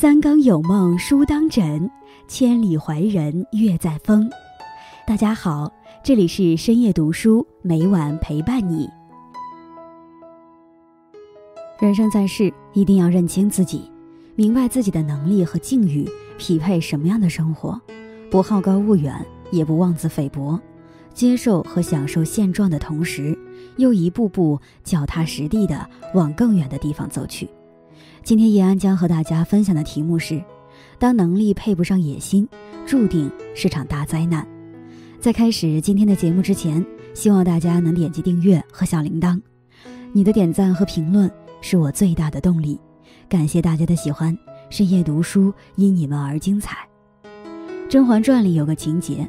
三更有梦书当枕，千里怀人月在风。大家好，这里是深夜读书，每晚陪伴你。人生在世，一定要认清自己，明白自己的能力和境遇匹配什么样的生活，不好高骛远，也不妄自菲薄，接受和享受现状的同时，又一步步脚踏实地的往更远的地方走去。今天叶安将和大家分享的题目是：当能力配不上野心，注定是场大灾难。在开始今天的节目之前，希望大家能点击订阅和小铃铛。你的点赞和评论是我最大的动力。感谢大家的喜欢，深夜读书因你们而精彩。《甄嬛传》里有个情节，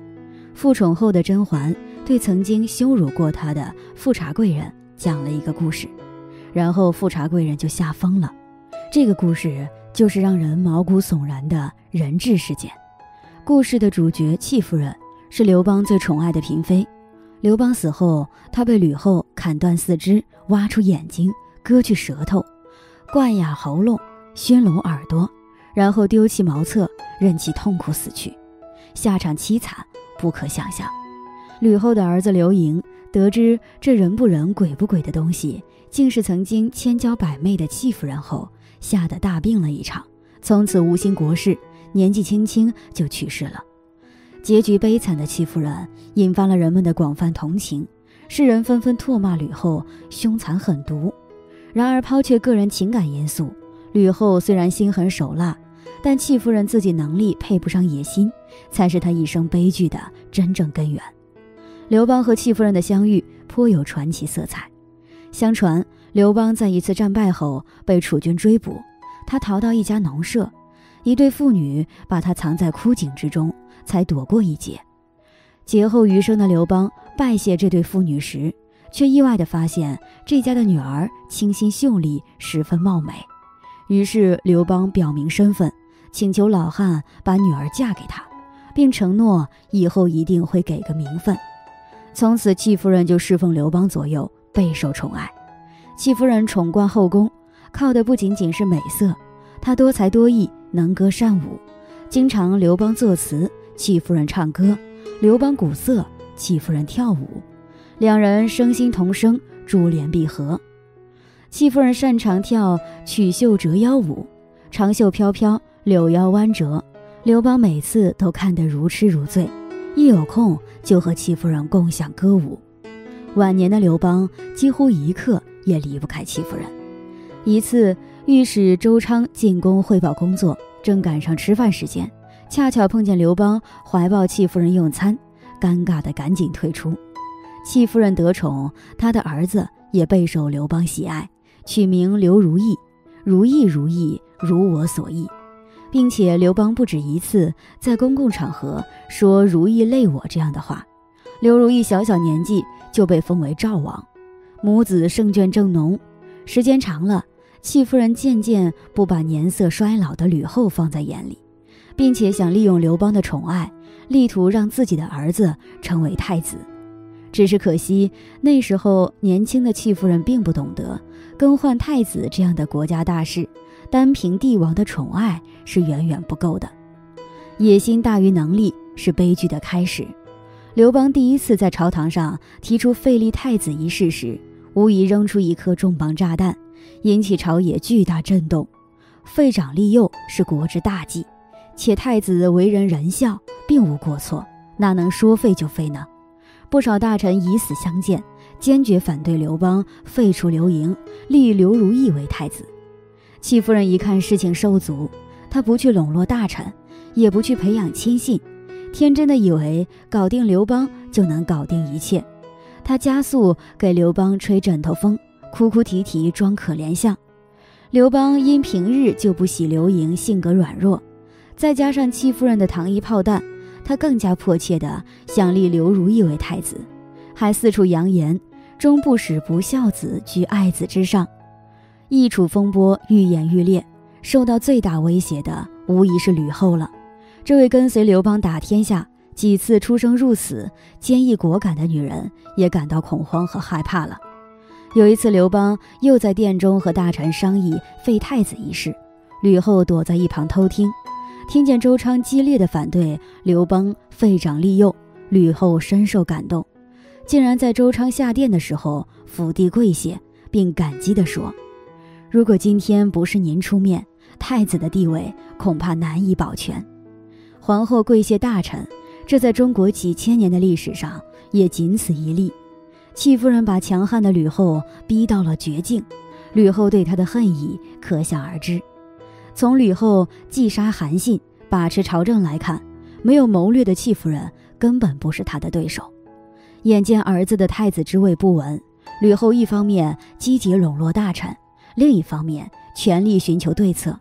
复宠后的甄嬛对曾经羞辱过她的富察贵人讲了一个故事，然后富察贵人就吓疯了。这个故事就是让人毛骨悚然的人质事件。故事的主角戚夫人是刘邦最宠爱的嫔妃。刘邦死后，她被吕后砍断四肢，挖出眼睛，割去舌头，灌哑喉咙，熏聋耳朵，然后丢弃茅厕，任其痛苦死去，下场凄惨不可想象。吕后的儿子刘盈得知这人不人鬼不鬼的东西，竟是曾经千娇百媚的戚夫人后。吓得大病了一场，从此无心国事，年纪轻轻就去世了。结局悲惨的戚夫人引发了人们的广泛同情，世人纷纷唾骂吕后凶残狠毒。然而抛却个人情感因素，吕后虽然心狠手辣，但戚夫人自己能力配不上野心，才是她一生悲剧的真正根源。刘邦和戚夫人的相遇颇有传奇色彩，相传。刘邦在一次战败后被楚军追捕，他逃到一家农舍，一对妇女把他藏在枯井之中，才躲过一劫。劫后余生的刘邦拜谢这对妇女时，却意外地发现这家的女儿清新秀丽，十分貌美。于是刘邦表明身份，请求老汉把女儿嫁给他，并承诺以后一定会给个名分。从此，戚夫人就侍奉刘邦左右，备受宠爱。戚夫人宠冠后宫，靠的不仅仅是美色，她多才多艺，能歌善舞，经常刘邦作词，戚夫人唱歌；刘邦鼓瑟，戚夫人跳舞，两人声心同声，珠联璧合。戚夫人擅长跳曲袖折腰舞，长袖飘飘，柳腰弯折，刘邦每次都看得如痴如醉，一有空就和戚夫人共享歌舞。晚年的刘邦几乎一刻。也离不开戚夫人。一次，御史周昌进宫汇报工作，正赶上吃饭时间，恰巧碰见刘邦怀抱戚夫人用餐，尴尬的赶紧退出。戚夫人得宠，她的儿子也备受刘邦喜爱，取名刘如意，如意如意，如我所意，并且刘邦不止一次在公共场合说“如意累我”这样的话。刘如意小小年纪就被封为赵王。母子圣眷正浓，时间长了，戚夫人渐渐不把年色衰老的吕后放在眼里，并且想利用刘邦的宠爱，力图让自己的儿子成为太子。只是可惜，那时候年轻的戚夫人并不懂得更换太子这样的国家大事，单凭帝王的宠爱是远远不够的。野心大于能力是悲剧的开始。刘邦第一次在朝堂上提出废立太子一事时，无疑扔出一颗重磅炸弹，引起朝野巨大震动。废长立幼是国之大计，且太子为人仁孝，并无过错，哪能说废就废呢？不少大臣以死相见，坚决反对刘邦废除刘盈，立刘如意为太子。戚夫人一看事情受阻，她不去笼络大臣，也不去培养亲信，天真的以为搞定刘邦就能搞定一切。他加速给刘邦吹枕头风，哭哭啼啼装可怜相。刘邦因平日就不喜刘盈性格软弱，再加上戚夫人的糖衣炮弹，他更加迫切地想立刘如意为太子，还四处扬言终不使不孝子居爱子之上。易楚风波愈演愈烈，受到最大威胁的无疑是吕后了。这位跟随刘邦打天下。几次出生入死、坚毅果敢的女人也感到恐慌和害怕了。有一次，刘邦又在殿中和大臣商议废太子一事，吕后躲在一旁偷听，听见周昌激烈的反对刘邦废长立幼，吕后深受感动，竟然在周昌下殿的时候伏地跪谢，并感激地说：“如果今天不是您出面，太子的地位恐怕难以保全。”皇后跪谢大臣，这在中国几千年的历史上也仅此一例。戚夫人把强悍的吕后逼到了绝境，吕后对她的恨意可想而知。从吕后击杀韩信、把持朝政来看，没有谋略的戚夫人根本不是她的对手。眼见儿子的太子之位不稳，吕后一方面积极笼络大臣，另一方面全力寻求对策。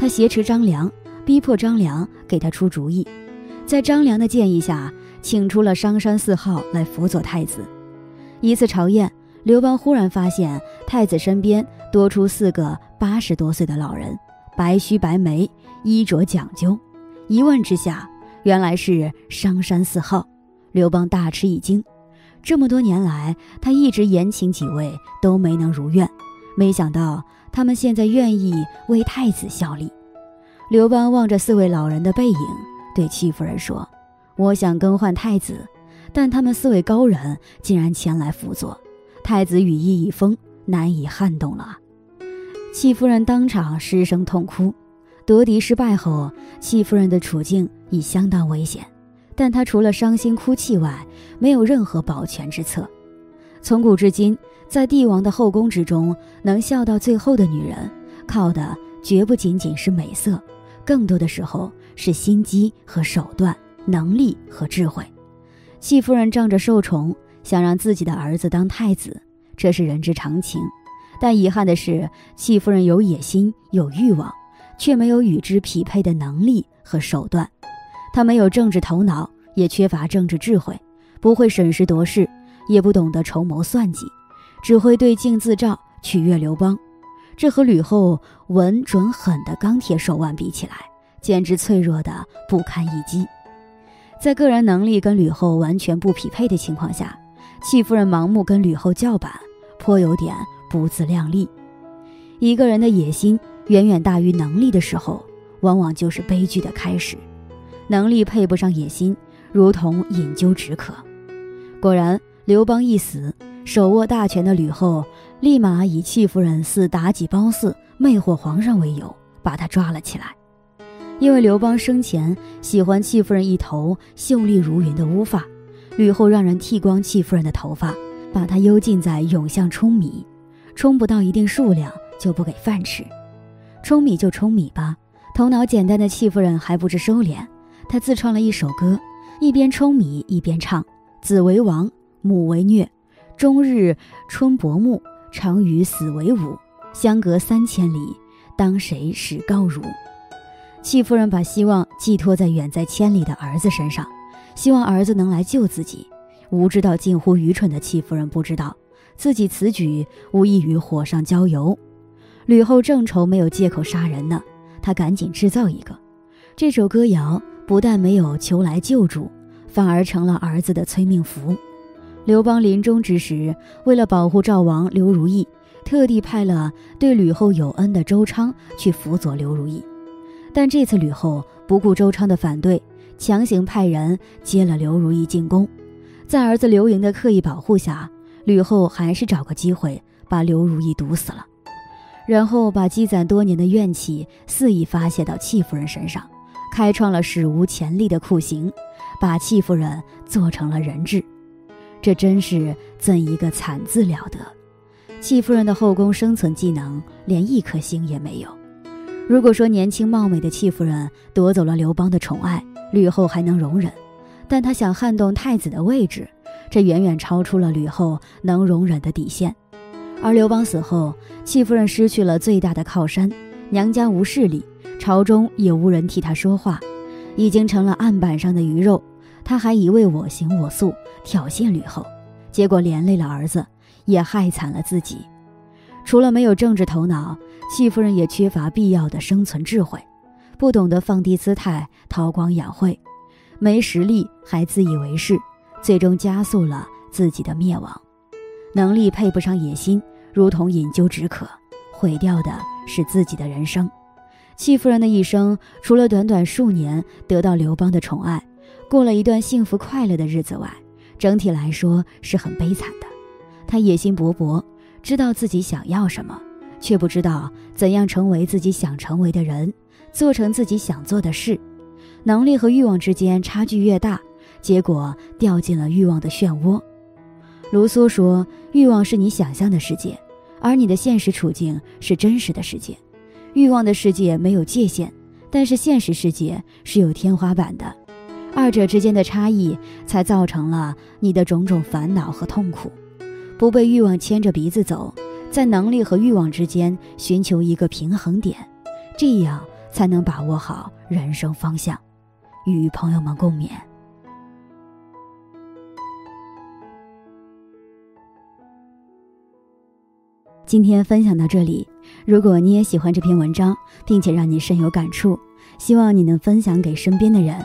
她挟持张良，逼迫张良给她出主意。在张良的建议下，请出了商山四号来辅佐太子。一次朝宴，刘邦忽然发现太子身边多出四个八十多岁的老人，白须白眉，衣着讲究。一问之下，原来是商山四号。刘邦大吃一惊，这么多年来，他一直延请几位都没能如愿，没想到他们现在愿意为太子效力。刘邦望着四位老人的背影，对戚夫人说：“我想更换太子。”但他们四位高人竟然前来辅佐，太子羽翼已丰，难以撼动了。戚夫人当场失声痛哭。夺嫡失败后，戚夫人的处境已相当危险，但她除了伤心哭泣外，没有任何保全之策。从古至今，在帝王的后宫之中，能笑到最后的女人，靠的绝不仅仅是美色，更多的时候是心机和手段、能力和智慧。戚夫人仗着受宠，想让自己的儿子当太子，这是人之常情。但遗憾的是，戚夫人有野心、有欲望，却没有与之匹配的能力和手段。她没有政治头脑，也缺乏政治智慧，不会审时度势，也不懂得筹谋算计，只会对镜自照，取悦刘邦。这和吕后稳准狠的钢铁手腕比起来，简直脆弱的不堪一击。在个人能力跟吕后完全不匹配的情况下，戚夫人盲目跟吕后叫板，颇有点不自量力。一个人的野心远远大于能力的时候，往往就是悲剧的开始。能力配不上野心，如同饮鸩止渴。果然，刘邦一死，手握大权的吕后立马以戚夫人似妲己褒姒、魅惑皇上为由，把她抓了起来。因为刘邦生前喜欢戚夫人一头秀丽如云的乌发，吕后让人剃光戚夫人的头发，把她幽禁在永巷舂米，冲不到一定数量就不给饭吃。舂米就舂米吧，头脑简单的戚夫人还不知收敛，她自创了一首歌，一边舂米一边唱：“子为王，母为虐，终日春薄暮，常与死为伍，相隔三千里，当谁使高儒？”戚夫人把希望寄托在远在千里的儿子身上，希望儿子能来救自己。无知到近乎愚蠢的戚夫人不知道，自己此举无异于火上浇油。吕后正愁没有借口杀人呢，她赶紧制造一个。这首歌谣不但没有求来救助，反而成了儿子的催命符。刘邦临终之时，为了保护赵王刘如意，特地派了对吕后有恩的周昌去辅佐刘如意。但这次吕后不顾周昌的反对，强行派人接了刘如意进宫，在儿子刘盈的刻意保护下，吕后还是找个机会把刘如意毒死了，然后把积攒多年的怨气肆意发泄到戚夫人身上，开创了史无前例的酷刑，把戚夫人做成了人质。这真是怎一个惨字了得！戚夫人的后宫生存技能连一颗星也没有。如果说年轻貌美的戚夫人夺走了刘邦的宠爱，吕后还能容忍，但她想撼动太子的位置，这远远超出了吕后能容忍的底线。而刘邦死后，戚夫人失去了最大的靠山，娘家无势力，朝中也无人替她说话，已经成了案板上的鱼肉。他还一味我行我素，挑衅吕后，结果连累了儿子，也害惨了自己。除了没有政治头脑，戚夫人也缺乏必要的生存智慧，不懂得放低姿态、韬光养晦，没实力还自以为是，最终加速了自己的灭亡。能力配不上野心，如同饮鸩止渴，毁掉的是自己的人生。戚夫人的一生，除了短短数年得到刘邦的宠爱，过了一段幸福快乐的日子外，整体来说是很悲惨的。他野心勃勃，知道自己想要什么，却不知道怎样成为自己想成为的人，做成自己想做的事。能力和欲望之间差距越大，结果掉进了欲望的漩涡。卢梭说：“欲望是你想象的世界，而你的现实处境是真实的世界。欲望的世界没有界限，但是现实世界是有天花板的。二者之间的差异，才造成了你的种种烦恼和痛苦。不被欲望牵着鼻子走，在能力和欲望之间寻求一个平衡点，这样才能把握好人生方向。”与朋友们共勉。今天分享到这里，如果你也喜欢这篇文章，并且让你深有感触，希望你能分享给身边的人，